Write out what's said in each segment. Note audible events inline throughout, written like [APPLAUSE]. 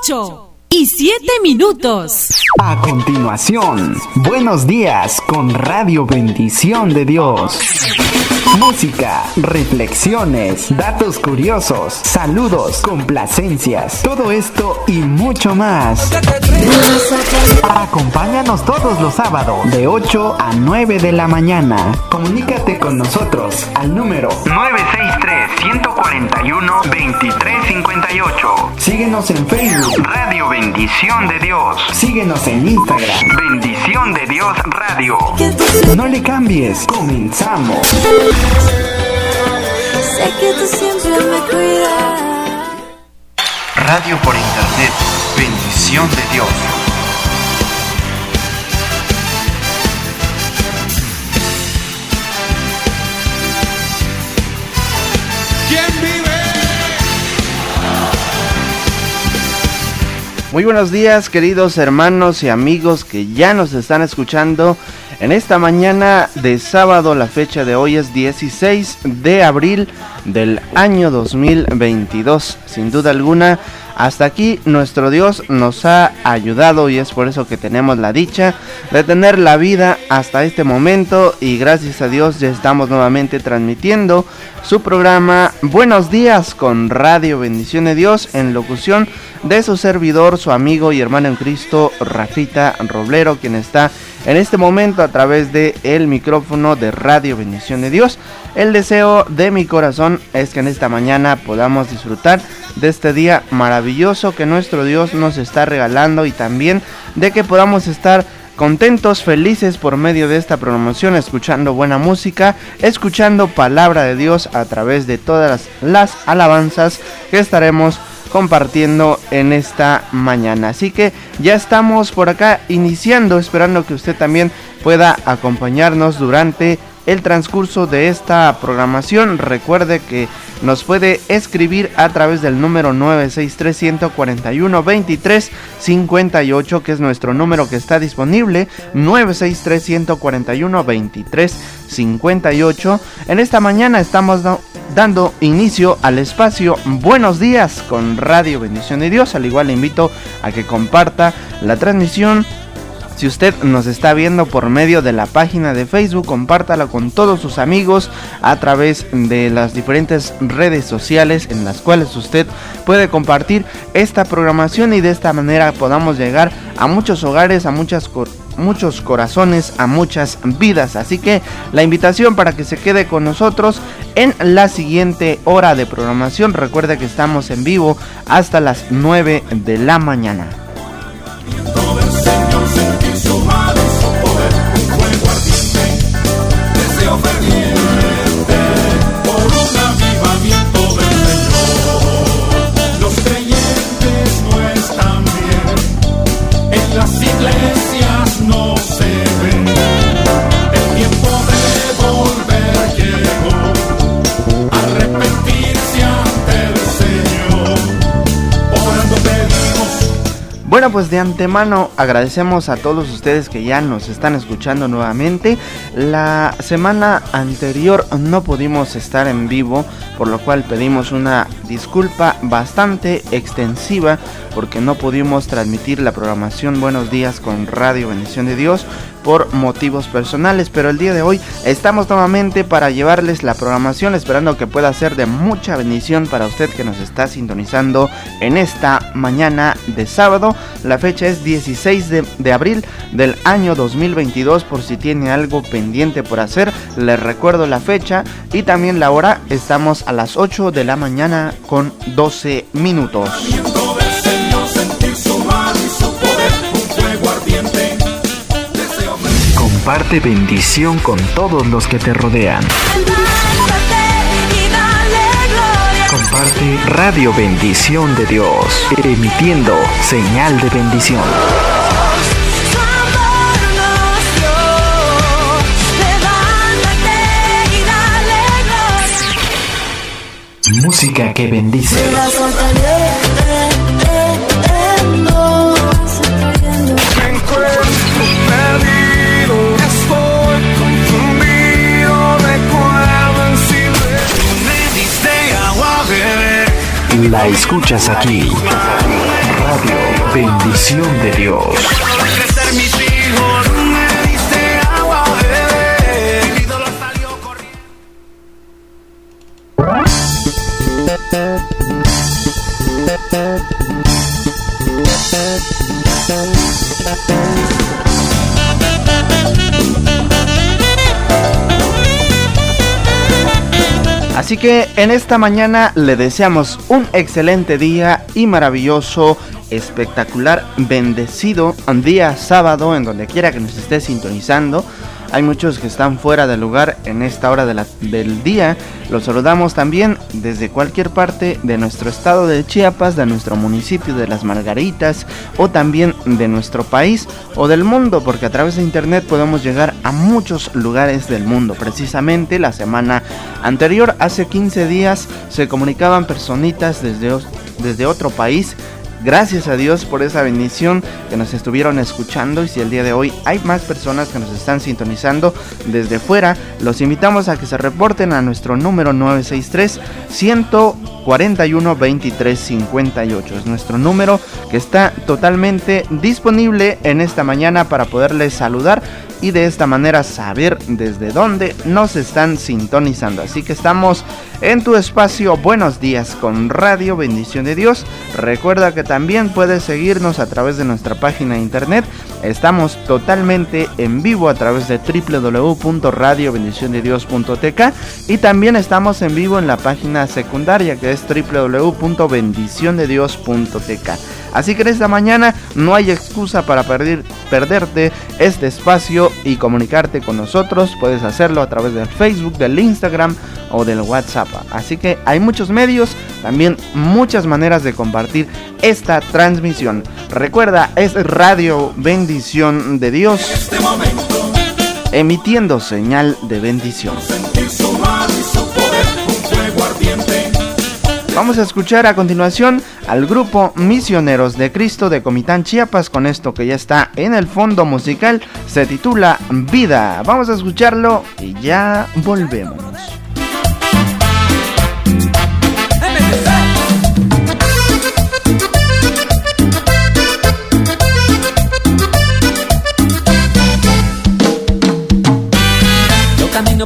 8 y 7 minutos. A continuación, buenos días con Radio Bendición de Dios. Música, reflexiones, datos curiosos, saludos, complacencias, todo esto y mucho más. Acompáñanos todos los sábados de 8 a 9 de la mañana. Comunícate con nosotros al número 963-141-2358. Síguenos en Facebook. Radio Bendición de Dios. Síguenos en Instagram. Bendición de Dios Radio. No le cambies. Comenzamos. Sé que tú siempre me cuidas. Radio por Internet. Bendición de Dios. Muy buenos días queridos hermanos y amigos que ya nos están escuchando en esta mañana de sábado. La fecha de hoy es 16 de abril del año 2022. Sin duda alguna, hasta aquí nuestro Dios nos ha ayudado y es por eso que tenemos la dicha de tener la vida hasta este momento y gracias a Dios ya estamos nuevamente transmitiendo su programa Buenos días con Radio Bendición de Dios en locución de su servidor, su amigo y hermano en Cristo, Rafita Roblero, quien está en este momento a través de el micrófono de Radio Bendición de Dios. El deseo de mi corazón es que en esta mañana podamos disfrutar de este día maravilloso que nuestro Dios nos está regalando y también de que podamos estar contentos, felices por medio de esta promoción, escuchando buena música, escuchando palabra de Dios a través de todas las, las alabanzas que estaremos compartiendo en esta mañana. Así que ya estamos por acá iniciando, esperando que usted también pueda acompañarnos durante el transcurso de esta programación. Recuerde que nos puede escribir a través del número 963-141-2358, que es nuestro número que está disponible. 963-141-2358. En esta mañana estamos dando inicio al espacio Buenos días con Radio Bendición de Dios. Al igual le invito a que comparta la transmisión si usted nos está viendo por medio de la página de Facebook, compártala con todos sus amigos a través de las diferentes redes sociales en las cuales usted puede compartir esta programación y de esta manera podamos llegar a muchos hogares, a muchas muchos corazones, a muchas vidas. Así que la invitación para que se quede con nosotros en la siguiente hora de programación. Recuerde que estamos en vivo hasta las 9 de la mañana. Bueno, pues de antemano agradecemos a todos ustedes que ya nos están escuchando nuevamente. La semana anterior no pudimos estar en vivo, por lo cual pedimos una disculpa bastante extensiva porque no pudimos transmitir la programación Buenos días con Radio Bendición de Dios por motivos personales, pero el día de hoy estamos nuevamente para llevarles la programación esperando que pueda ser de mucha bendición para usted que nos está sintonizando en esta mañana de sábado. La fecha es 16 de, abril del año 2022 por si tiene algo pendiente por hacer. Les recuerdo la fecha y también la hora. Estamos a las 8 de la mañana con 12 minutos. Comparte bendición con todos los que te rodean. Comparte Radio Bendición de Dios, emitiendo señal de bendición. Música que bendice. La escuchas aquí. Radio Bendición de Dios. Así que en esta mañana le deseamos un excelente día y maravilloso, espectacular, bendecido día sábado en donde quiera que nos esté sintonizando. Hay muchos que están fuera del lugar en esta hora del día. Los saludamos también desde cualquier parte de nuestro estado de Chiapas, de nuestro municipio de Las Margaritas o también de nuestro país o del mundo, porque a través de internet podemos llegar a muchos lugares del mundo. Precisamente la semana anterior, hace 15 días, se comunicaban personitas desde, desde otro país Gracias a Dios por esa bendición que nos estuvieron escuchando y si el día de hoy hay más personas que nos están sintonizando desde fuera, los invitamos a que se reporten a nuestro número 963 141 23 58. Es nuestro número que está totalmente disponible en esta mañana para poderles saludar y de esta manera saber desde dónde nos están sintonizando. Así que estamos en tu espacio Buenos días con Radio Bendición de Dios. Recuerda que también puedes seguirnos a través de nuestra página de internet. Estamos totalmente en vivo a través de www.radiobendiciondedios.tk y también estamos en vivo en la página secundaria que es www.bendiciondedios.tk. Así que en esta mañana no hay excusa para perder, perderte este espacio y comunicarte con nosotros. Puedes hacerlo a través del Facebook, del Instagram o del WhatsApp. Así que hay muchos medios, también muchas maneras de compartir esta transmisión. Recuerda, es Radio Bendición de Dios. Emitiendo señal de bendición. Vamos a escuchar a continuación al grupo Misioneros de Cristo de Comitán Chiapas con esto que ya está en el fondo musical. Se titula Vida. Vamos a escucharlo y ya volvemos.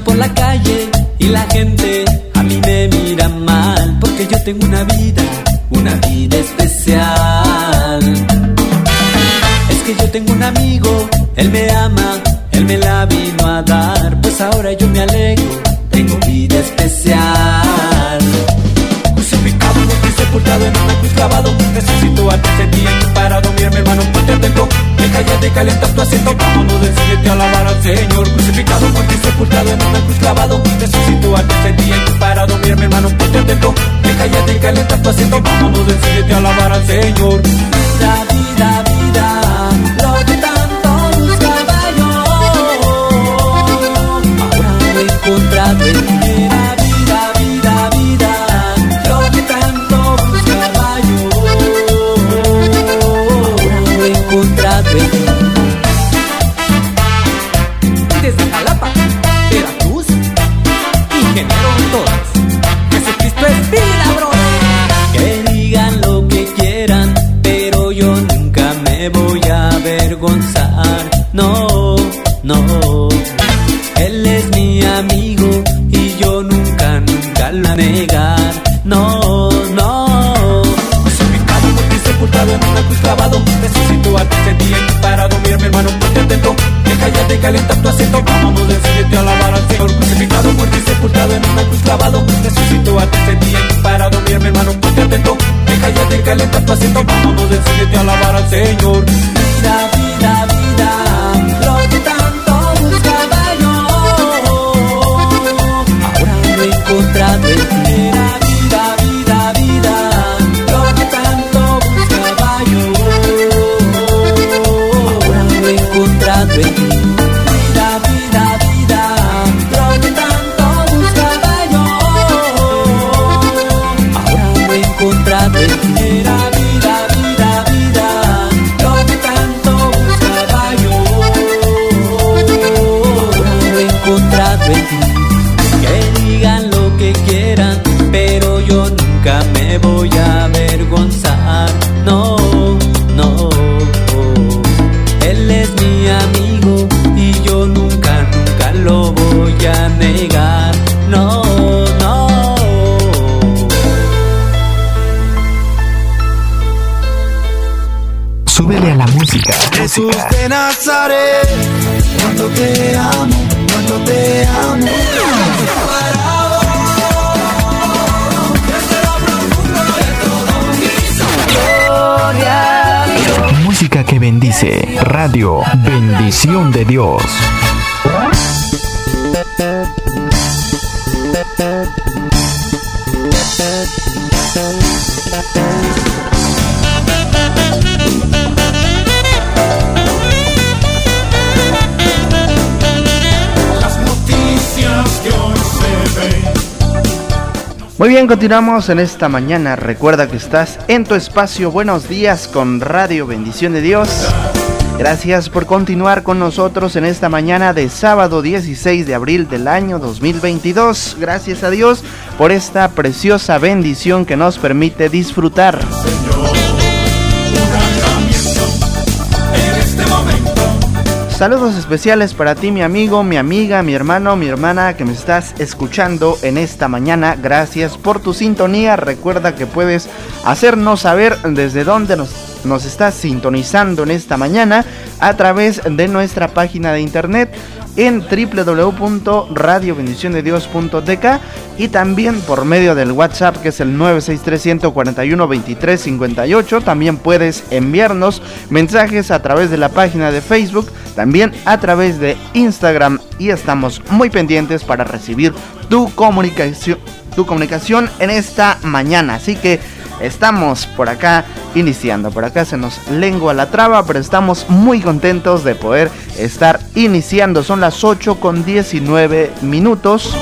Por la calle y la gente a mí me mira mal porque yo tengo una vida, una vida especial. Es que yo tengo un amigo, él me ama, él me la vino a dar, pues ahora yo me alegro, tengo vida especial. Crucificado, y sepultado en una cruz tercer día y parado, mira mi hermano, ponte atento, deja de calentar tu asiento, vámonos, decídete a alabar al Señor. Crucificado, muerto y sepultado en una cruz clavado, tercer día y parado, mira mi hermano, ponte atento, deja de calentar tu asiento, vámonos, decídete a alabar al Señor. Vida, vida, calentar tu asiento. Radio Bendición de Dios. Muy bien, continuamos en esta mañana. Recuerda que estás en tu espacio Buenos días con Radio Bendición de Dios. Gracias por continuar con nosotros en esta mañana de sábado 16 de abril del año 2022. Gracias a Dios por esta preciosa bendición que nos permite disfrutar. Saludos especiales para ti, mi amigo, mi amiga, mi hermano, mi hermana que me estás escuchando en esta mañana. Gracias por tu sintonía. Recuerda que puedes hacernos saber desde dónde nos, nos estás sintonizando en esta mañana a través de nuestra página de internet en www.radiobendiciondedios.tk y también por medio del WhatsApp que es el 963-141-2358. También puedes enviarnos mensajes a través de la página de Facebook, también a través de Instagram y estamos muy pendientes para recibir tu comunicación, tu comunicación en esta mañana. Así que estamos por acá iniciando. Por acá se nos lengua la traba, pero estamos muy contentos de poder estar iniciando. Son las 8 con 19 minutos.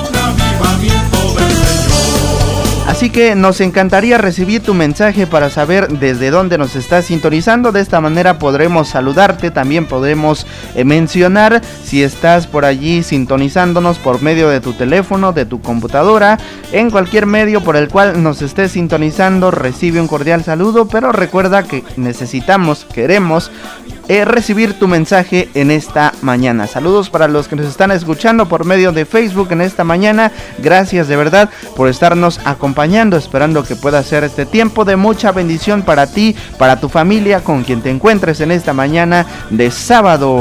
Así que nos encantaría recibir tu mensaje para saber desde dónde nos estás sintonizando. De esta manera podremos saludarte, también podemos eh, mencionar si estás por allí sintonizándonos por medio de tu teléfono, de tu computadora, en cualquier medio por el cual nos estés sintonizando, recibe un cordial saludo, pero recuerda que necesitamos, queremos eh, recibir tu mensaje en esta mañana. Saludos para los que nos están escuchando por medio de Facebook en esta mañana. Gracias de verdad por estarnos acompañando, esperando que pueda ser este tiempo de mucha bendición para ti, para tu familia, con quien te encuentres en esta mañana de sábado.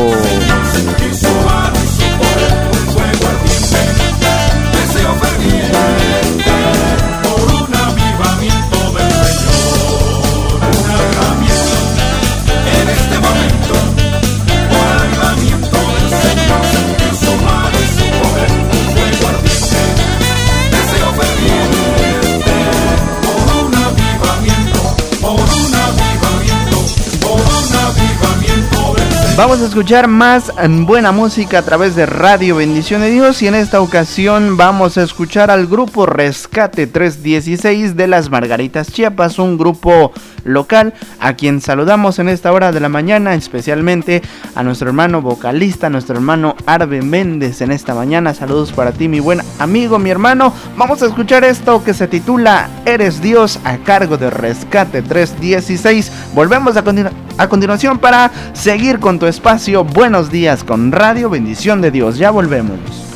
A escuchar más buena música a través de Radio Bendición de Dios y en esta ocasión vamos a escuchar al grupo Rescate 316 de las Margaritas Chiapas, un grupo local a quien saludamos en esta hora de la mañana, especialmente a nuestro hermano vocalista, nuestro hermano Arbe Méndez en esta mañana. Saludos para ti, mi buen amigo, mi hermano. Vamos a escuchar esto que se titula Eres Dios a cargo de Rescate 316. Volvemos a, continu a continuación para seguir con tu espacio Buenos días con Radio Bendición de Dios. Ya volvemos.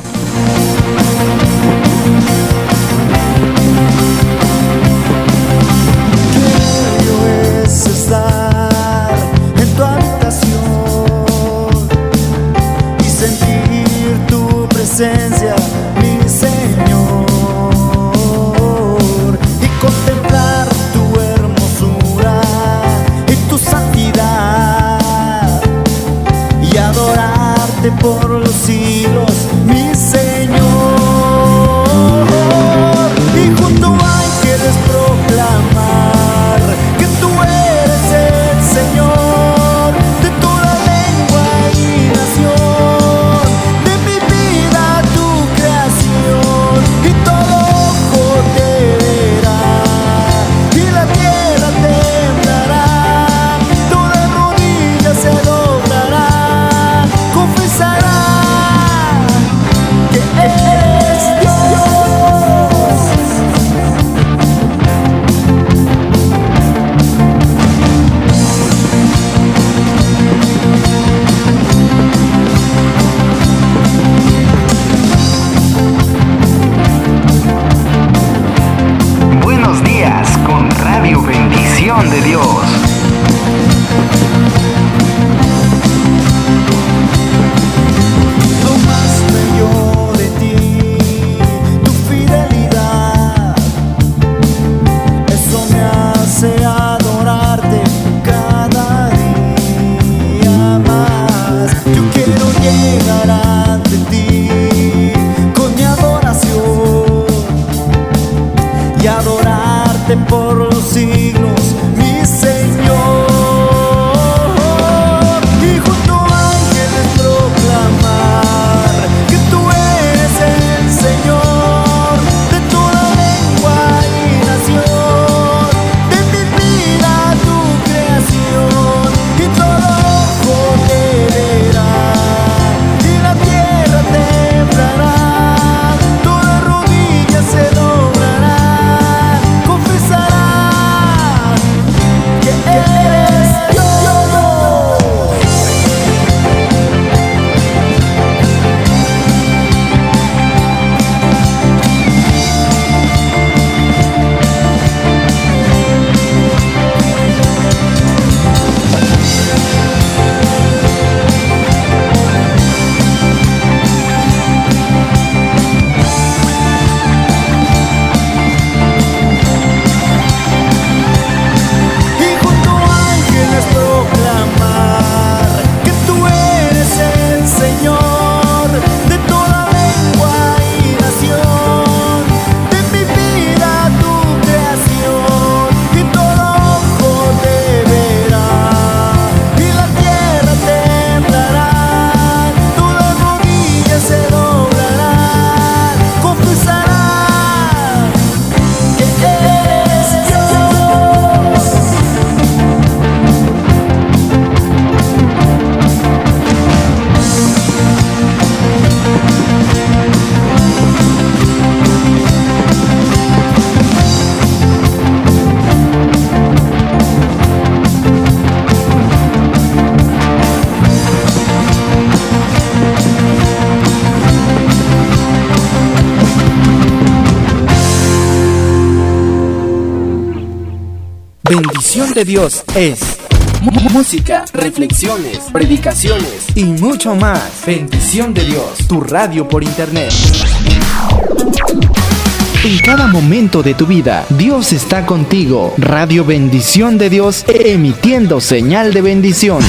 Bendición de Dios es música, reflexiones, predicaciones y mucho más. Bendición de Dios, tu radio por internet. En cada momento de tu vida, Dios está contigo. Radio Bendición de Dios, emitiendo señal de bendición.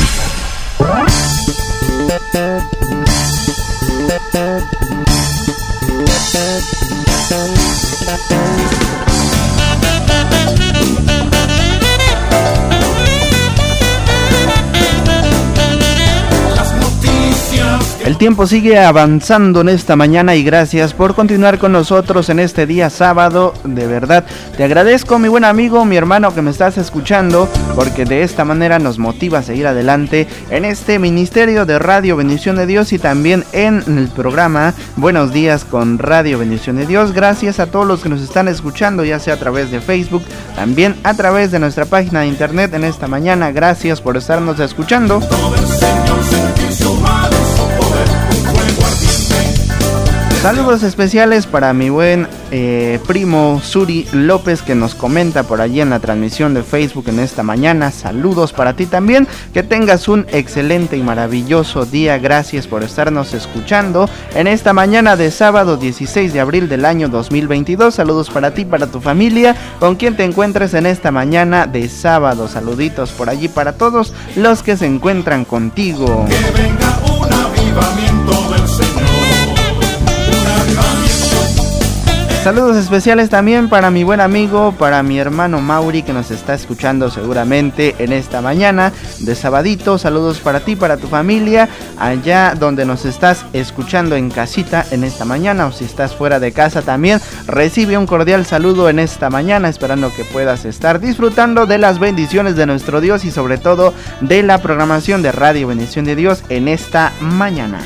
El tiempo sigue avanzando en esta mañana y gracias por continuar con nosotros en este día sábado. De verdad, te agradezco mi buen amigo, mi hermano que me estás escuchando, porque de esta manera nos motiva a seguir adelante en este ministerio de Radio Bendición de Dios y también en el programa Buenos días con Radio Bendición de Dios. Gracias a todos los que nos están escuchando, ya sea a través de Facebook, también a través de nuestra página de internet en esta mañana. Gracias por estarnos escuchando. Saludos especiales para mi buen eh, primo Suri López que nos comenta por allí en la transmisión de Facebook en esta mañana. Saludos para ti también. Que tengas un excelente y maravilloso día. Gracias por estarnos escuchando en esta mañana de sábado 16 de abril del año 2022. Saludos para ti, para tu familia, con quien te encuentres en esta mañana de sábado. Saluditos por allí para todos los que se encuentran contigo. Que venga un avivamiento del Señor. Saludos especiales también para mi buen amigo, para mi hermano Mauri que nos está escuchando seguramente en esta mañana de sabadito. Saludos para ti, para tu familia, allá donde nos estás escuchando en casita en esta mañana o si estás fuera de casa también. Recibe un cordial saludo en esta mañana, esperando que puedas estar disfrutando de las bendiciones de nuestro Dios y sobre todo de la programación de Radio Bendición de Dios en esta mañana.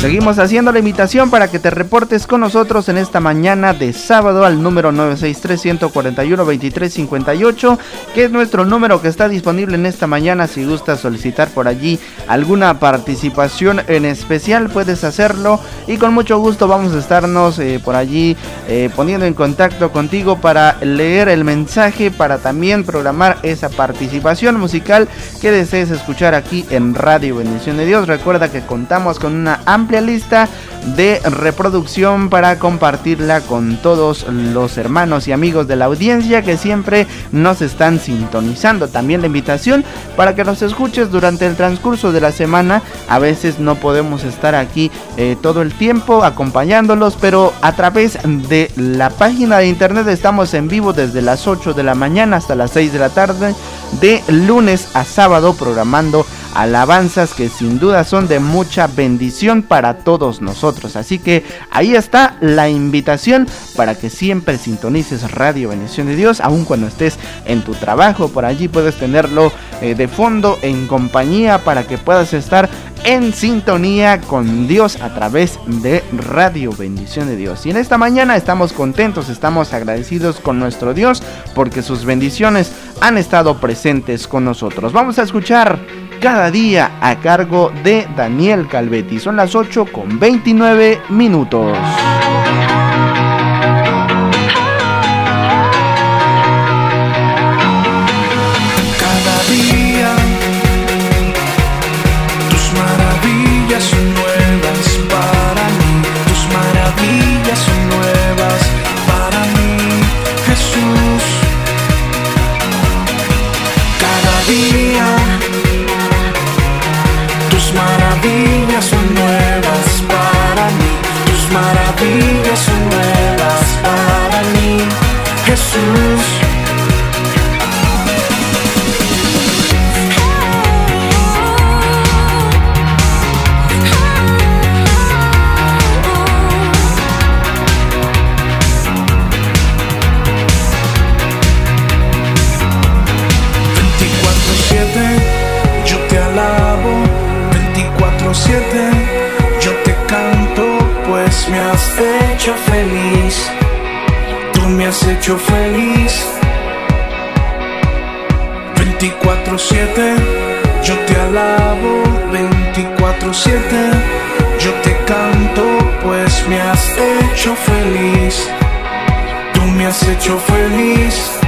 Seguimos haciendo la invitación para que te reportes con nosotros en esta mañana de sábado al número 963-141-2358, que es nuestro número que está disponible en esta mañana. Si gustas solicitar por allí alguna participación en especial, puedes hacerlo y con mucho gusto vamos a estarnos eh, por allí eh, poniendo en contacto contigo para leer el mensaje, para también programar esa participación musical que desees escuchar aquí en Radio Bendición de Dios. Recuerda que contamos con una amplia lista de reproducción para compartirla con todos los hermanos y amigos de la audiencia que siempre nos están sintonizando. También la invitación para que nos escuches durante el transcurso de la semana. A veces no podemos estar aquí eh, todo el tiempo acompañándolos, pero a través de la página de internet estamos en vivo desde las 8 de la mañana hasta las 6 de la tarde, de lunes a sábado, programando alabanzas que sin duda son de mucha bendición para todos nosotros. Así que ahí está la invitación para que siempre sintonices Radio Bendición de Dios, aun cuando estés en tu trabajo, por allí puedes tenerlo eh, de fondo en compañía para que puedas estar en sintonía con Dios a través de Radio Bendición de Dios. Y en esta mañana estamos contentos, estamos agradecidos con nuestro Dios porque sus bendiciones han estado presentes con nosotros. Vamos a escuchar cada día a cargo de Daniel Calvetti. Son las 8 con 29 minutos. Maravillas son nuevas para mí, Jesús. Hecho feliz. 24-7 yo te alabo, 24-7 yo te canto, pues me has hecho feliz, tú me has hecho feliz.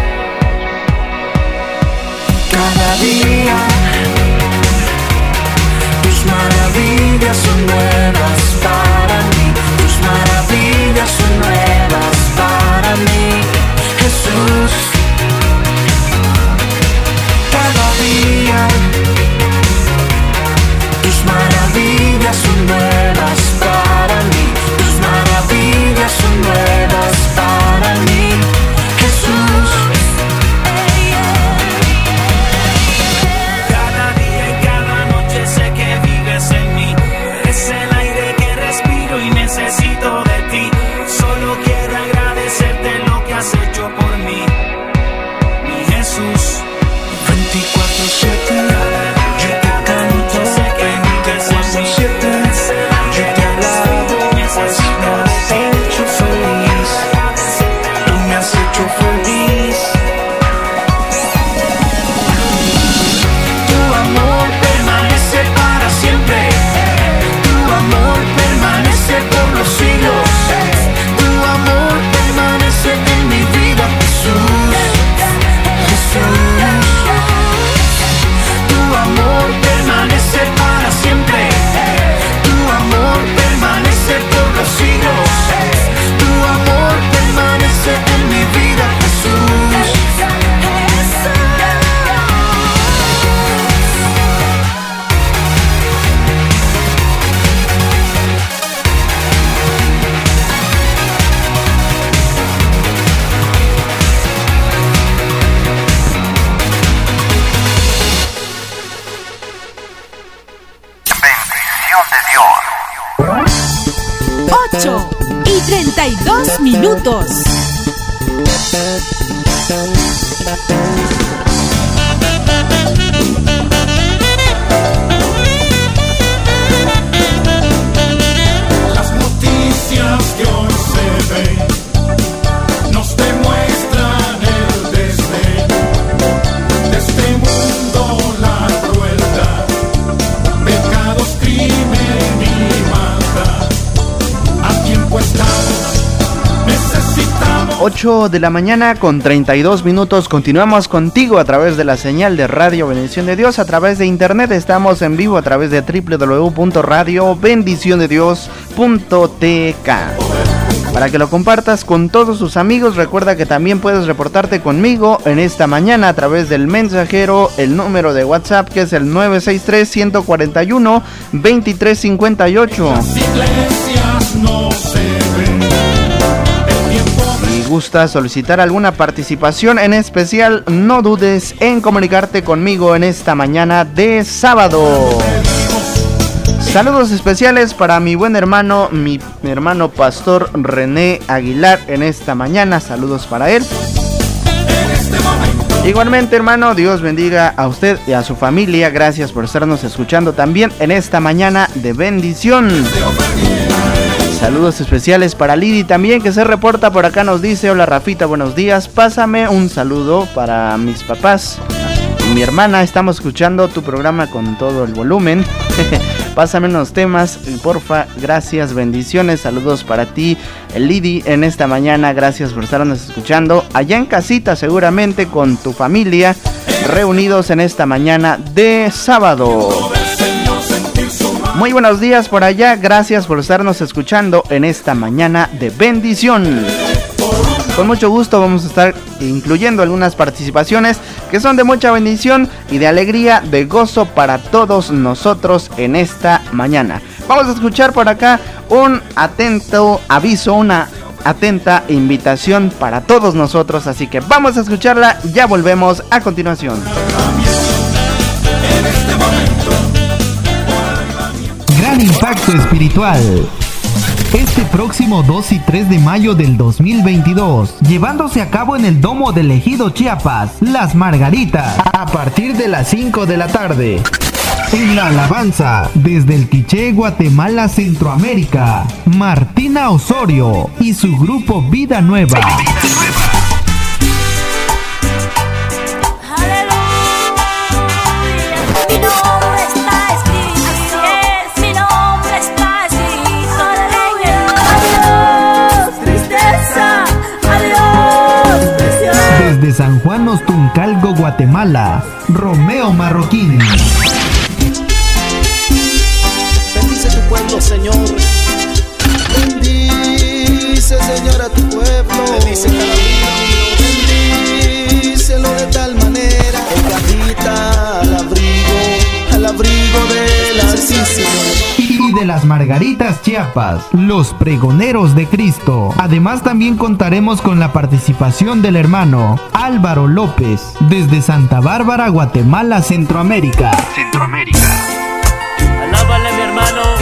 Cada día tus maravillas son nuevas para mí. Tus maravillas 8 de la mañana con 32 minutos. Continuamos contigo a través de la señal de Radio Bendición de Dios. A través de internet estamos en vivo a través de www.radiobendiciondedios.tk. Para que lo compartas con todos tus amigos, recuerda que también puedes reportarte conmigo en esta mañana a través del mensajero, el número de WhatsApp que es el 963-141-2358. Iglesias no. El gustas solicitar alguna participación en especial, no dudes en comunicarte conmigo en esta mañana de sábado. Saludos especiales para mi buen hermano, mi hermano pastor René Aguilar en esta mañana. Saludos para él. Igualmente, hermano, Dios bendiga a usted y a su familia. Gracias por estarnos escuchando también en esta mañana de bendición. Saludos especiales para Lidi también que se reporta por acá nos dice, hola Rafita, buenos días, pásame un saludo para mis papás. Y mi hermana, estamos escuchando tu programa con todo el volumen, [LAUGHS] pásame unos temas, porfa, gracias, bendiciones, saludos para ti, Lidi, en esta mañana, gracias por estarnos escuchando, allá en casita seguramente con tu familia, reunidos en esta mañana de sábado. Muy buenos días por allá, gracias por estarnos escuchando en esta mañana de bendición. Con mucho gusto vamos a estar incluyendo algunas participaciones que son de mucha bendición y de alegría, de gozo para todos nosotros en esta mañana. Vamos a escuchar por acá un atento aviso, una atenta invitación para todos nosotros, así que vamos a escucharla, ya volvemos a continuación. Gran impacto espiritual. Este próximo 2 y 3 de mayo del 2022, llevándose a cabo en el Domo del Ejido Chiapas, Las Margaritas, a partir de las 5 de la tarde. En la alabanza, desde el Quiché, Guatemala, Centroamérica, Martina Osorio y su grupo Vida Nueva. Hermanos Tuncalgo, Guatemala, Romeo Marroquín. Bendice tu pueblo, Señor. Bendice, Señor, a tu pueblo. Bendice cada día. Bendícelo de tal manera que habita al abrigo, al abrigo del Altísimo. De las Margaritas Chiapas, los pregoneros de Cristo. Además también contaremos con la participación del hermano Álvaro López desde Santa Bárbara, Guatemala, Centroamérica. Centroamérica. Mi hermano.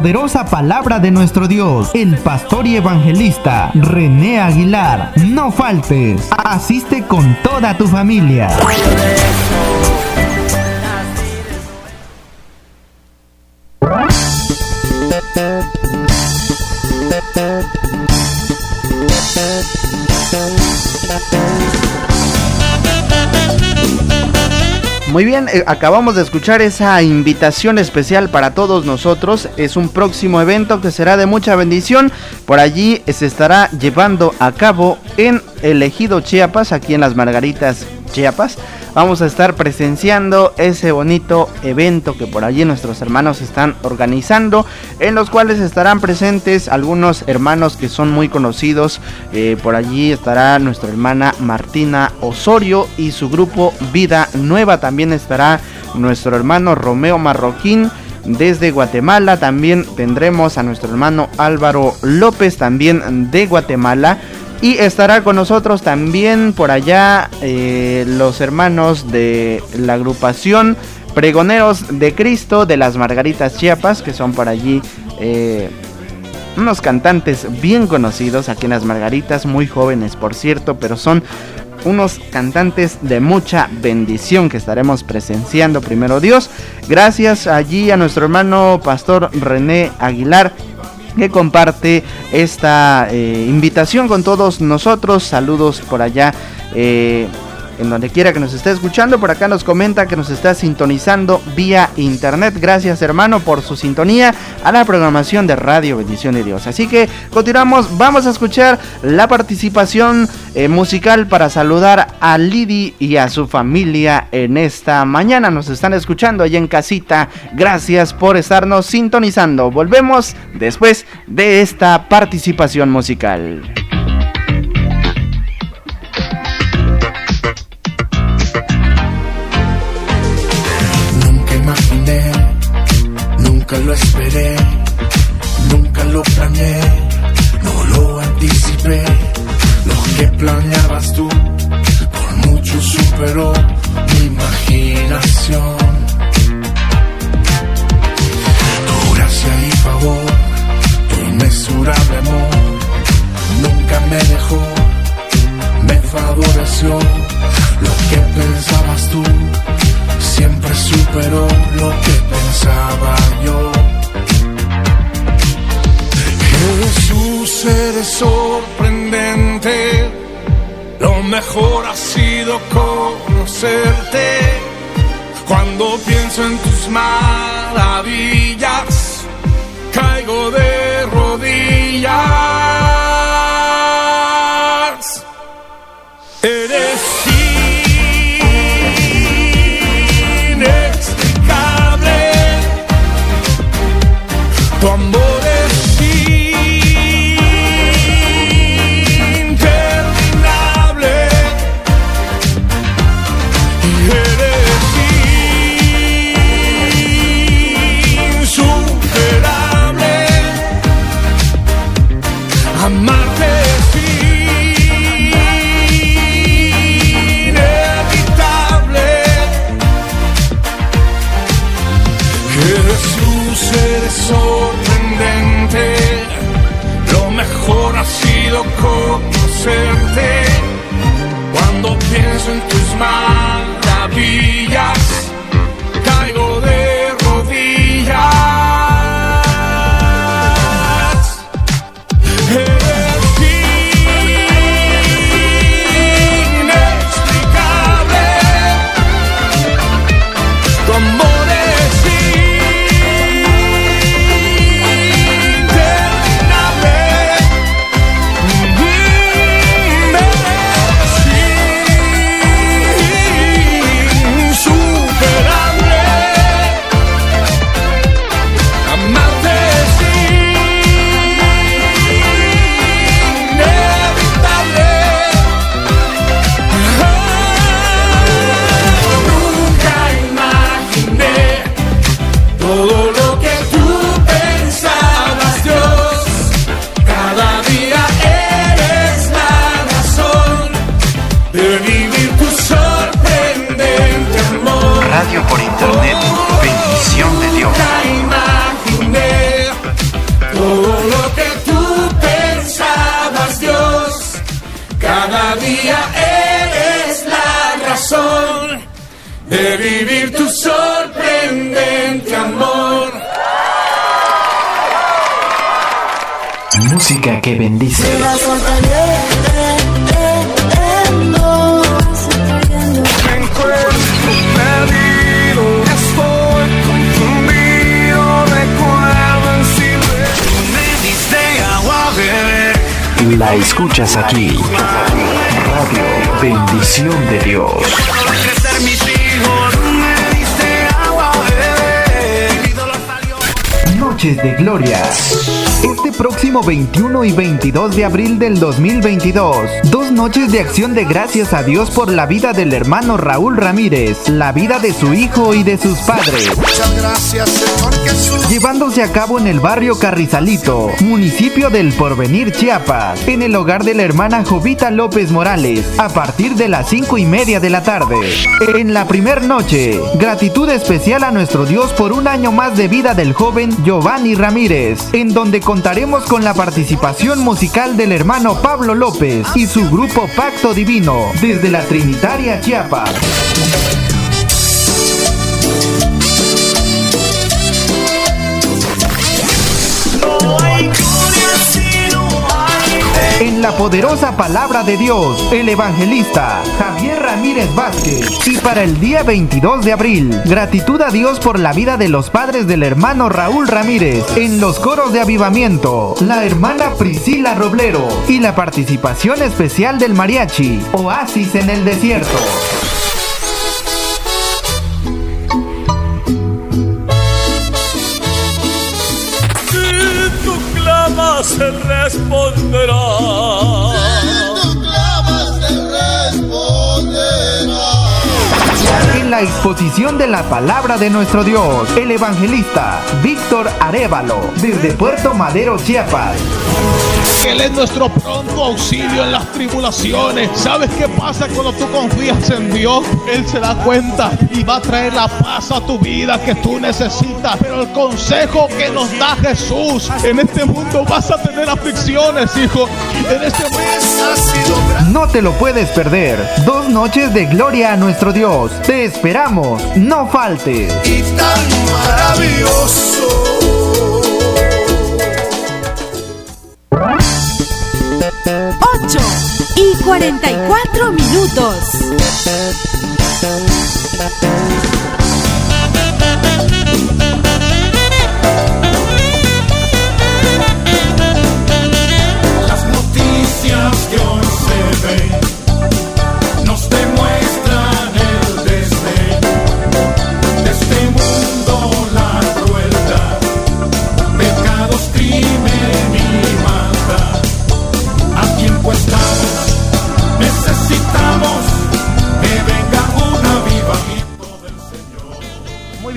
Poderosa palabra de nuestro Dios, el pastor y evangelista René Aguilar. No faltes, asiste con toda tu familia. Muy bien, eh, acabamos de escuchar esa invitación especial para todos nosotros. Es un próximo evento que será de mucha bendición. Por allí se estará llevando a cabo en el Ejido Chiapas, aquí en las Margaritas Chiapas. Vamos a estar presenciando ese bonito evento que por allí nuestros hermanos están organizando, en los cuales estarán presentes algunos hermanos que son muy conocidos. Eh, por allí estará nuestra hermana Martina Osorio y su grupo Vida Nueva. También estará nuestro hermano Romeo Marroquín desde Guatemala. También tendremos a nuestro hermano Álvaro López, también de Guatemala. Y estará con nosotros también por allá eh, los hermanos de la agrupación Pregoneros de Cristo de las Margaritas Chiapas, que son por allí eh, unos cantantes bien conocidos aquí en las Margaritas, muy jóvenes por cierto, pero son unos cantantes de mucha bendición que estaremos presenciando primero Dios. Gracias allí a nuestro hermano pastor René Aguilar que comparte esta eh, invitación con todos nosotros. Saludos por allá. eh, en donde quiera que nos esté escuchando, por acá nos comenta que nos está sintonizando vía internet. Gracias hermano por su sintonía a la programación de Radio Bendición de Dios. Así que continuamos, vamos a escuchar la participación eh, musical para saludar a Lidi y a su familia en esta mañana. Nos están escuchando allá en casita. Gracias por estarnos sintonizando. Volvemos después de esta participación musical. Nunca lo esperé, nunca lo planeé, no lo anticipé. Lo que planeabas tú, por mucho superó mi imaginación. Pienso próximo 21 y 22 de abril del 2022, dos noches de acción de gracias a Dios por la vida del hermano Raúl Ramírez, la vida de su hijo y de sus padres. Muchas gracias, Señor Jesús. Llevándose a cabo en el barrio Carrizalito, municipio del Porvenir, Chiapas, en el hogar de la hermana Jovita López Morales, a partir de las 5 y media de la tarde. En la primer noche, gratitud especial a nuestro Dios por un año más de vida del joven Giovanni Ramírez, en donde contaremos con la participación musical del hermano Pablo López y su grupo Pacto Divino, desde la Trinitaria Chiapas. La poderosa palabra de Dios, el evangelista Javier Ramírez Vázquez. Y para el día 22 de abril, gratitud a Dios por la vida de los padres del hermano Raúl Ramírez en los coros de avivamiento, la hermana Priscila Roblero y la participación especial del mariachi, Oasis en el Desierto. Si tú clamas, responderá. En la exposición de la palabra de nuestro Dios, el evangelista Víctor Arevalo, desde Puerto Madero, Chiapas. Él es nuestro pronto auxilio en las tribulaciones. ¿Sabes qué pasa cuando tú confías en Dios? Él se da cuenta y va a traer la paz a tu vida que tú necesitas. Pero el consejo que nos da Jesús, en este mundo vas a tener aflicciones, hijo. En este mundo Ha sido grande. No te lo puedes perder. Dos noches de gloria a nuestro Dios. Te esperamos. No faltes. y tan maravilloso. 8 y 44 minutos.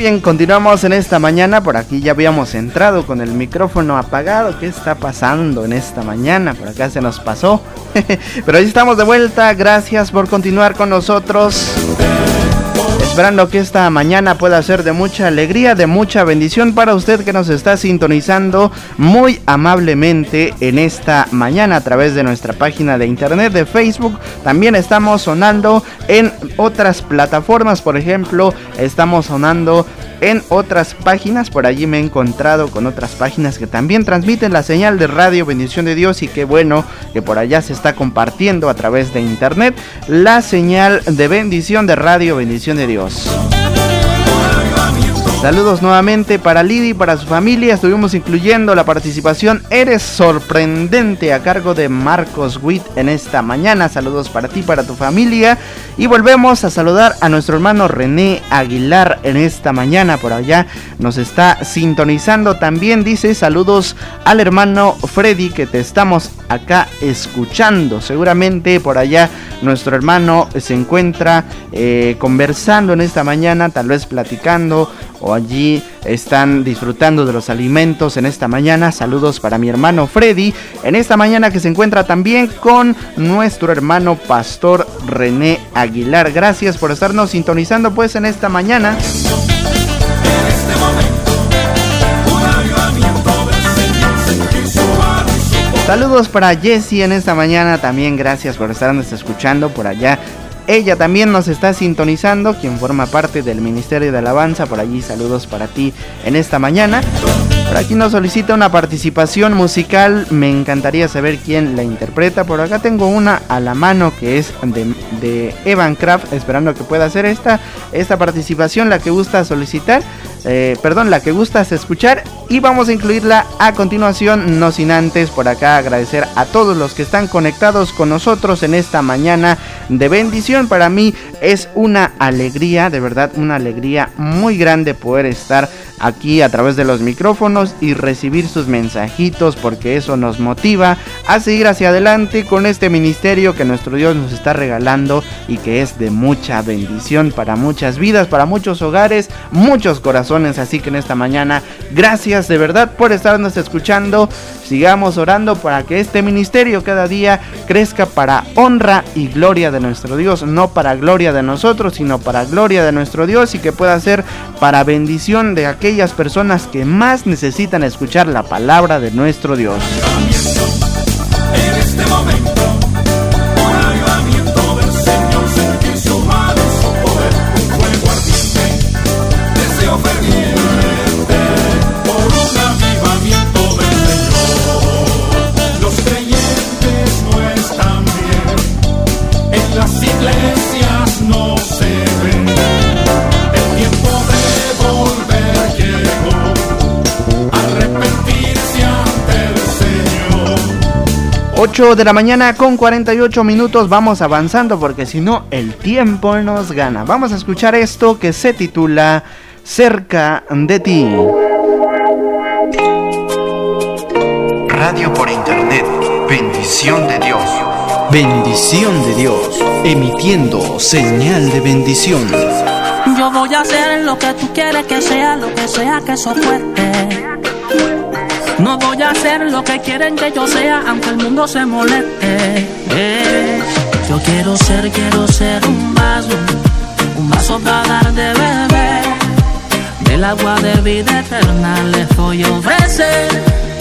Bien, continuamos en esta mañana. Por aquí ya habíamos entrado con el micrófono apagado. ¿Qué está pasando en esta mañana? Por acá se nos pasó. [LAUGHS] Pero ahí estamos de vuelta. Gracias por continuar con nosotros. Esperando que esta mañana pueda ser de mucha alegría, de mucha bendición para usted que nos está sintonizando muy amablemente en esta mañana a través de nuestra página de internet de Facebook. También estamos sonando en otras plataformas, por ejemplo, estamos sonando en otras páginas. Por allí me he encontrado con otras páginas que también transmiten la señal de radio Bendición de Dios y qué bueno que por allá se está compartiendo a través de internet la señal de bendición de radio Bendición de Dios. Saludos nuevamente para Lidi y para su familia. Estuvimos incluyendo la participación Eres sorprendente a cargo de Marcos Witt en esta mañana. Saludos para ti, para tu familia. Y volvemos a saludar a nuestro hermano René Aguilar en esta mañana. Por allá nos está sintonizando también. Dice saludos al hermano Freddy que te estamos acá escuchando. Seguramente por allá nuestro hermano se encuentra eh, conversando en esta mañana, tal vez platicando o allí están disfrutando de los alimentos en esta mañana. Saludos para mi hermano Freddy en esta mañana que se encuentra también con nuestro hermano pastor René Aguilar. Gracias por estarnos sintonizando pues en esta mañana. Saludos para Jesse en esta mañana también. Gracias por estarnos escuchando por allá ella también nos está sintonizando, quien forma parte del Ministerio de Alabanza. Por allí saludos para ti en esta mañana. Por aquí nos solicita una participación musical. Me encantaría saber quién la interpreta. Por acá tengo una a la mano que es de, de Evan Kraft. Esperando que pueda hacer esta, esta participación, la que gusta solicitar. Eh, perdón, la que gustas escuchar y vamos a incluirla a continuación, no sin antes por acá agradecer a todos los que están conectados con nosotros en esta mañana de bendición. Para mí es una alegría, de verdad, una alegría muy grande poder estar aquí a través de los micrófonos y recibir sus mensajitos porque eso nos motiva a seguir hacia adelante con este ministerio que nuestro Dios nos está regalando y que es de mucha bendición para muchas vidas, para muchos hogares, muchos corazones. Así que en esta mañana, gracias de verdad por estarnos escuchando. Sigamos orando para que este ministerio cada día crezca para honra y gloria de nuestro Dios, no para gloria de nosotros, sino para gloria de nuestro Dios y que pueda ser para bendición de aquellas personas que más necesitan escuchar la palabra de nuestro Dios. 8 de la mañana con 48 minutos vamos avanzando porque si no el tiempo nos gana. Vamos a escuchar esto que se titula Cerca de ti. Radio por internet. Bendición de Dios. Bendición de Dios, emitiendo señal de bendición. Yo voy a hacer lo que tú quieres que sea, lo que sea que eso fuerte. No voy a hacer lo que quieren que yo sea, aunque el mundo se moleste. Yo quiero ser, quiero ser un vaso, un vaso para dar de beber. Del agua de vida eterna les voy a ofrecer.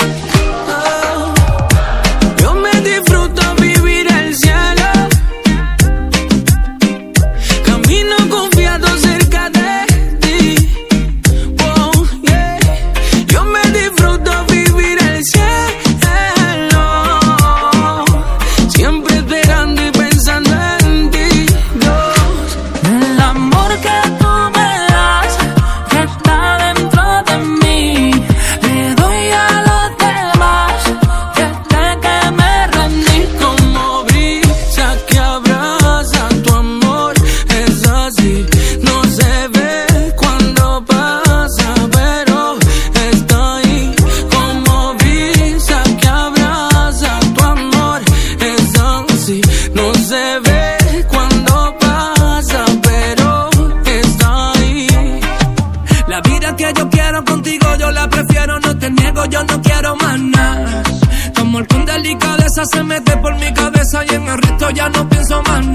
Se mete por mi cabeza y en el resto ya no pienso más,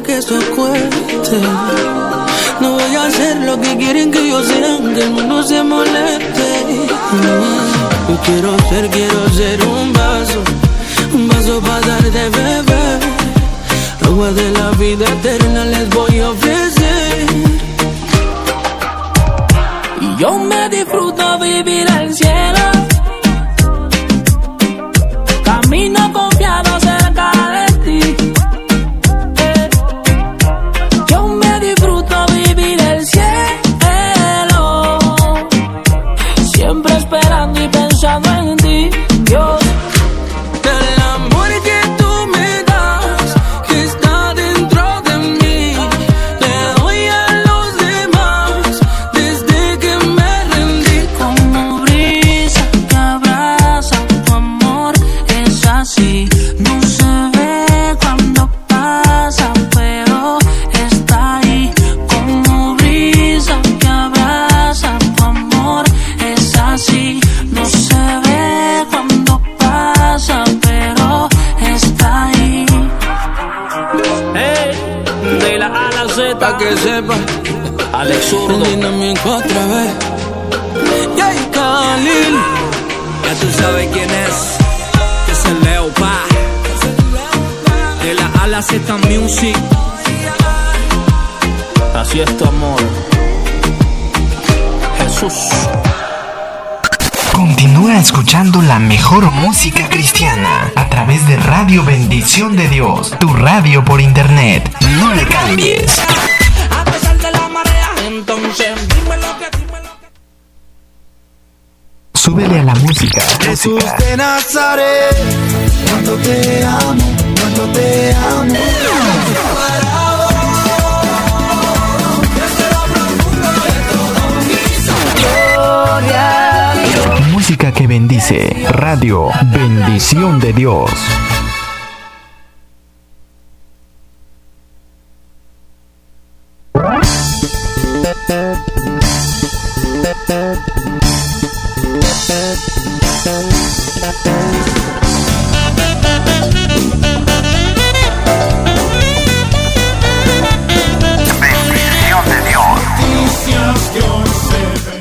que eso cueste. No voy a hacer lo que quieren que yo sea, que el mundo se moleste. Yo quiero ser, quiero ser un vaso, un vaso para dar de beber. Agua de la vida eterna les voy a ofrecer. Y yo me disfruto que sepa. Alex Zurdo. Dinámico otra vez. Jay Khalil. Ya tú sabes quién es. Es el Leo Pa. De la A a la Z Music. Así es tu amor. Jesús. Continúa escuchando la mejor música cristiana a través de Radio Bendición de Dios, tu radio por internet. No le cambies. A pesar de la marea, entonces dime lo que dime lo que. Súbele a la música. Jesús música. de Nazaret, cuánto te amo, cuánto te amo. Música que bendice. Radio Bendición de Dios.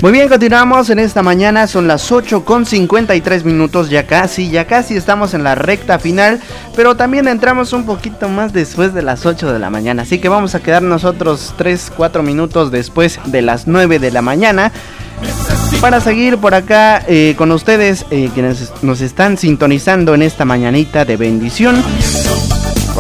Muy bien, continuamos en esta mañana, son las 8 con 53 minutos, ya casi, ya casi estamos en la recta final, pero también entramos un poquito más después de las 8 de la mañana, así que vamos a quedar nosotros 3, 4 minutos después de las 9 de la mañana. Para seguir por acá eh, con ustedes, eh, quienes nos están sintonizando en esta mañanita de bendición.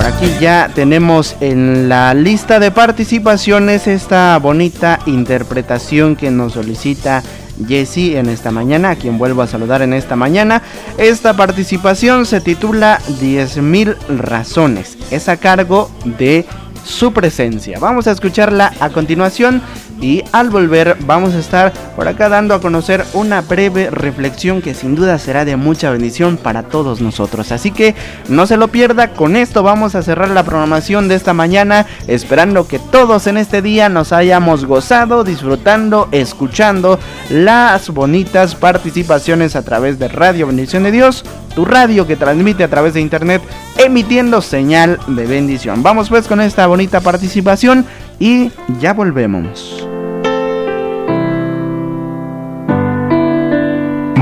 Por aquí ya tenemos en la lista de participaciones esta bonita interpretación que nos solicita Jesse en esta mañana, a quien vuelvo a saludar en esta mañana. Esta participación se titula 10.000 razones. Es a cargo de su presencia. Vamos a escucharla a continuación y al volver vamos a estar por acá dando a conocer una breve reflexión que sin duda será de mucha bendición para todos nosotros. Así que no se lo pierda, con esto vamos a cerrar la programación de esta mañana, esperando que todos en este día nos hayamos gozado, disfrutando, escuchando las bonitas participaciones a través de Radio Bendición de Dios, tu radio que transmite a través de internet, emitiendo señal de bendición. Vamos pues con esta bonita participación y ya volvemos.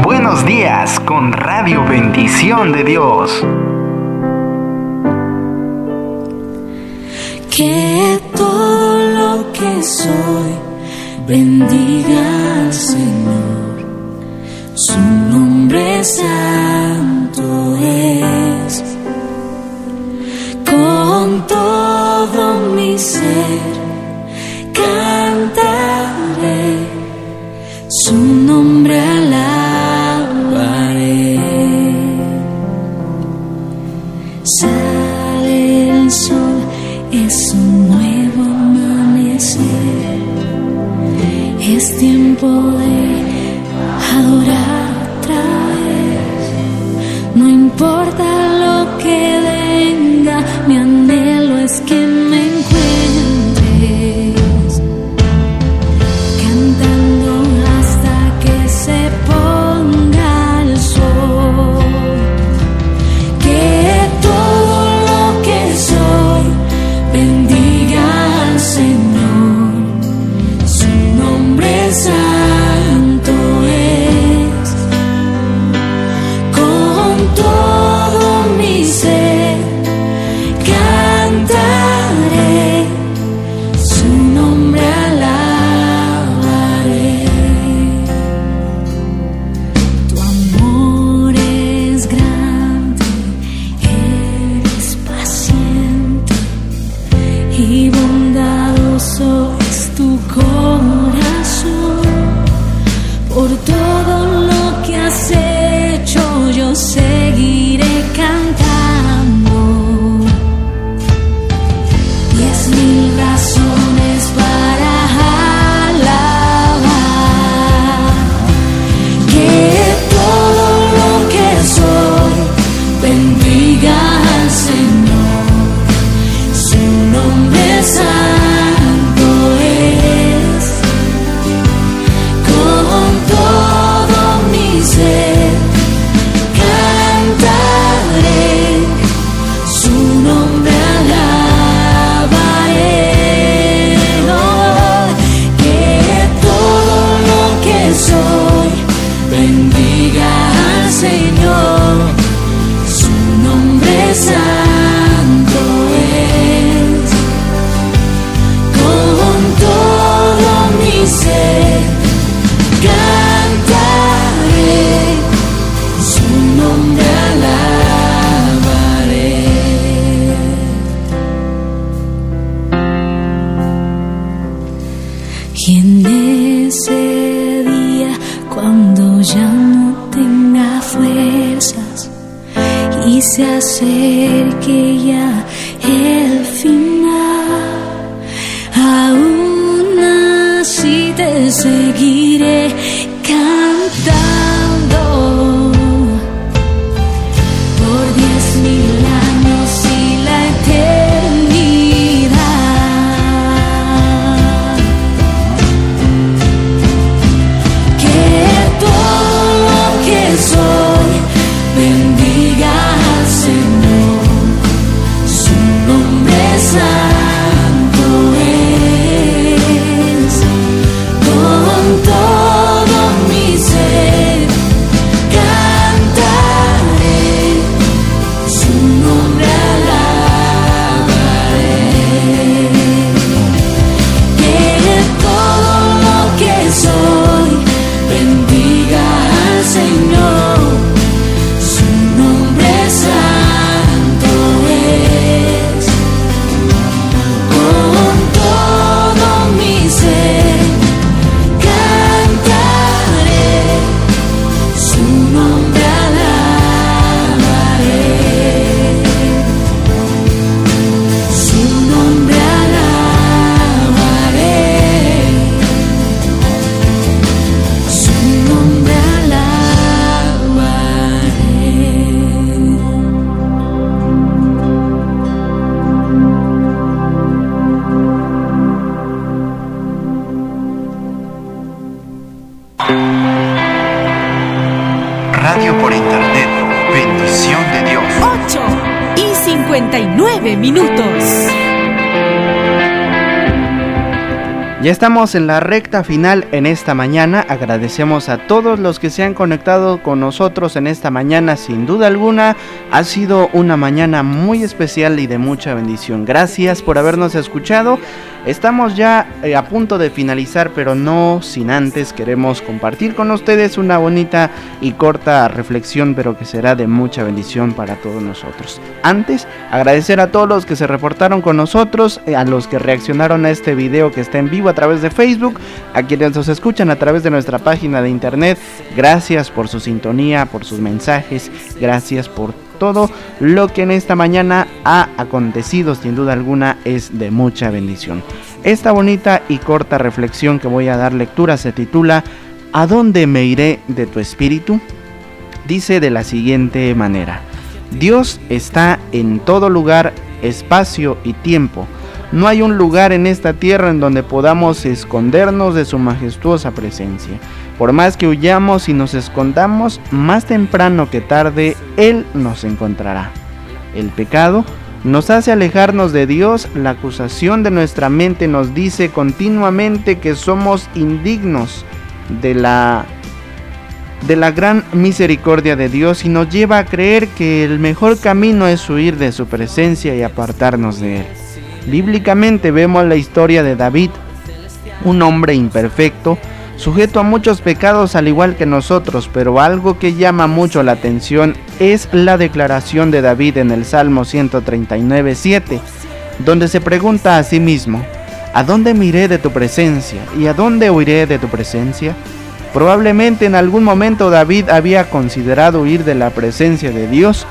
Buenos días con Radio Bendición de Dios. Que todo lo que soy bendiga al Señor. Su nombre santo es. Con todo mi ser cantaré. Su nombre alabaré. Sale el sol, es un nuevo amanecer. Es tiempo 59 minutos. Ya estamos en la recta final en esta mañana. Agradecemos a todos los que se han conectado con nosotros en esta mañana. Sin duda alguna, ha sido una mañana muy especial y de mucha bendición. Gracias por habernos escuchado. Estamos ya eh, a punto de finalizar, pero no sin antes queremos compartir con ustedes una bonita y corta reflexión, pero que será de mucha bendición para todos nosotros. Antes, agradecer a todos los que se reportaron con nosotros, eh, a los que reaccionaron a este video que está en vivo a través de Facebook, a quienes nos escuchan a través de nuestra página de internet. Gracias por su sintonía, por sus mensajes, gracias por todo lo que en esta mañana ha acontecido, sin duda alguna, es de mucha bendición. Esta bonita y corta reflexión que voy a dar lectura se titula ¿A dónde me iré de tu espíritu? Dice de la siguiente manera, Dios está en todo lugar, espacio y tiempo. No hay un lugar en esta tierra en donde podamos escondernos de su majestuosa presencia. Por más que huyamos y nos escondamos, más temprano que tarde Él nos encontrará. El pecado nos hace alejarnos de Dios, la acusación de nuestra mente nos dice continuamente que somos indignos de la de la gran misericordia de Dios y nos lleva a creer que el mejor camino es huir de su presencia y apartarnos de él. Bíblicamente vemos la historia de David, un hombre imperfecto, sujeto a muchos pecados al igual que nosotros, pero algo que llama mucho la atención es la declaración de David en el Salmo 139.7, donde se pregunta a sí mismo, ¿a dónde miré de tu presencia? ¿Y a dónde huiré de tu presencia? Probablemente en algún momento David había considerado huir de la presencia de Dios,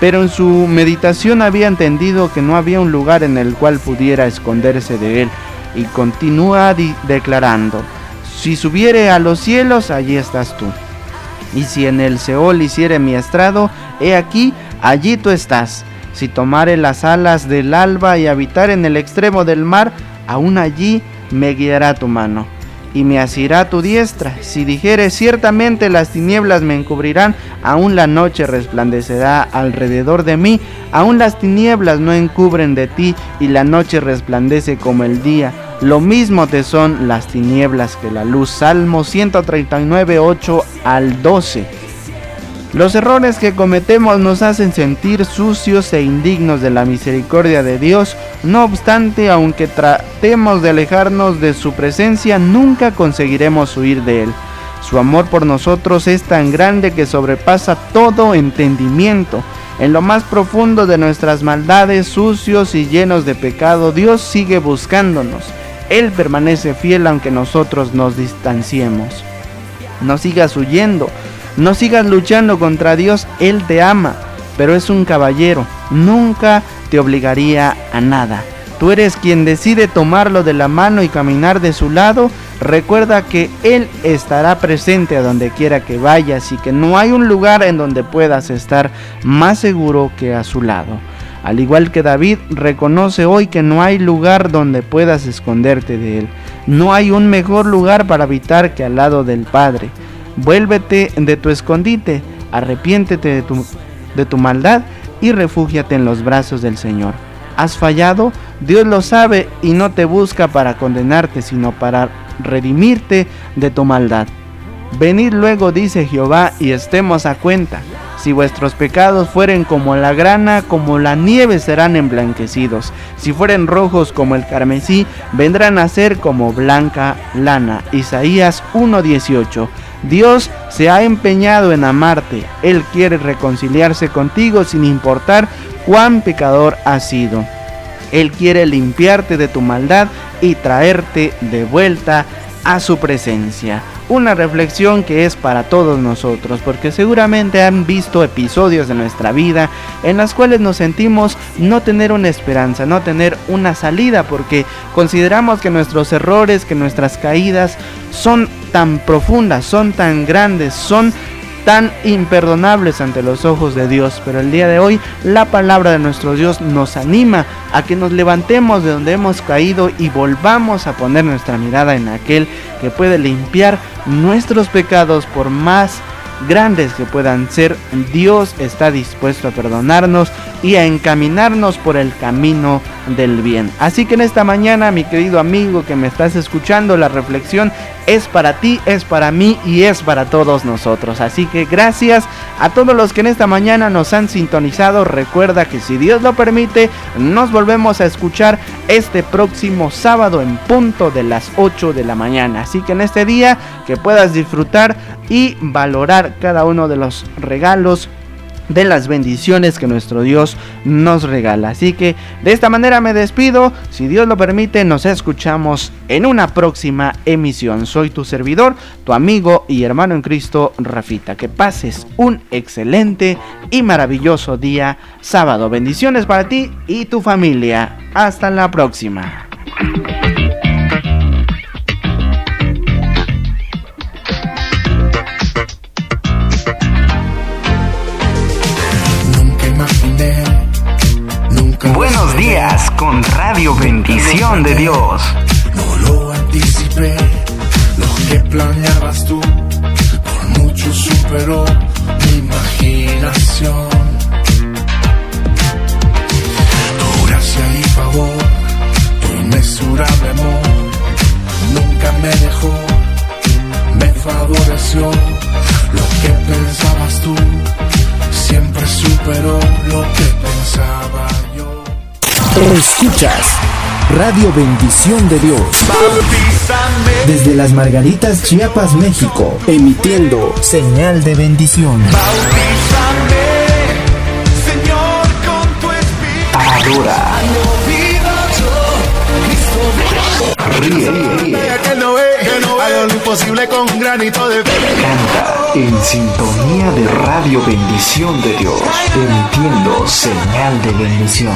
pero en su meditación había entendido que no había un lugar en el cual pudiera esconderse de él, y continúa declarando, si subiere a los cielos, allí estás tú. Y si en el Seol hiciere mi estrado, he aquí, allí tú estás. Si tomare las alas del alba y habitar en el extremo del mar, aún allí me guiará tu mano y me asirá tu diestra. Si dijere ciertamente las tinieblas me encubrirán, aún la noche resplandecerá alrededor de mí, aún las tinieblas no encubren de ti y la noche resplandece como el día. Lo mismo te son las tinieblas que la luz. Salmo 139, 8 al 12. Los errores que cometemos nos hacen sentir sucios e indignos de la misericordia de Dios. No obstante, aunque tratemos de alejarnos de su presencia, nunca conseguiremos huir de Él. Su amor por nosotros es tan grande que sobrepasa todo entendimiento. En lo más profundo de nuestras maldades, sucios y llenos de pecado, Dios sigue buscándonos. Él permanece fiel aunque nosotros nos distanciemos. No sigas huyendo, no sigas luchando contra Dios, Él te ama, pero es un caballero, nunca te obligaría a nada. Tú eres quien decide tomarlo de la mano y caminar de su lado. Recuerda que Él estará presente a donde quiera que vayas y que no hay un lugar en donde puedas estar más seguro que a su lado. Al igual que David, reconoce hoy que no hay lugar donde puedas esconderte de Él. No hay un mejor lugar para habitar que al lado del Padre. Vuélvete de tu escondite, arrepiéntete de tu, maldad y refúgiate en los brazos del Señor. ¿Has fallado? Dios lo sabe y no te busca para condenarte, sino para redimirte de tu maldad. Venid luego, dice Jehová, y estemos a cuenta. Si vuestros pecados fueren como la grana, como la nieve serán emblanquecidos. Si fueren rojos como el carmesí, vendrán a ser como blanca lana. Isaías 1:18. Dios se ha empeñado en amarte. Él quiere reconciliarse contigo sin importar cuán pecador has sido. Él quiere limpiarte de tu maldad y traerte de vuelta a su presencia. Una reflexión que es para todos nosotros, porque seguramente han visto episodios de nuestra vida en las cuales nos sentimos no tener una esperanza, no tener una salida, porque consideramos que nuestros errores, que nuestras caídas son tan profundas, son tan grandes, son imperdonables ante los ojos de Dios. Pero el día de hoy la palabra de nuestro Dios nos anima a que nos levantemos de donde hemos caído y volvamos a poner nuestra mirada en aquel que puede limpiar nuestros pecados por más grandes que puedan ser, Dios está dispuesto a perdonarnos y a encaminarnos por el camino del bien. Así que en esta mañana, mi querido amigo que me estás escuchando, la reflexión es para ti, es para mí y es para todos nosotros. Así que gracias a todos los que en esta mañana nos han sintonizado. Recuerda que si Dios lo permite, nos volvemos a escuchar este próximo sábado en punto de las 8 de la mañana. Así que en este día que puedas disfrutar y valorar cada uno de los regalos de las bendiciones que nuestro Dios nos regala. Así que de esta manera me despido. Si Dios lo permite, nos escuchamos en una próxima emisión. Soy tu servidor, tu amigo y hermano en Cristo, Rafita. Que pases un excelente y maravilloso día sábado. Bendiciones para ti y tu familia. Hasta la próxima. Días con Radio Bendición de Dios. No lo anticipé, lo que planeabas tú, por mucho superó mi imaginación. Tu gracia y favor, tu inmesurable amor, nunca me dejó, me favoreció. Lo que pensabas tú, siempre superó lo que pensaba yo. Escuchas Radio Bendición de Dios. Desde las Margaritas, Chiapas, México. Emitiendo señal de bendición. Señor, con tu espíritu. Adora. Ríe. Hago lo imposible con un granito de. Canta en sintonía de Radio Bendición de Dios. Emitiendo señal de bendición.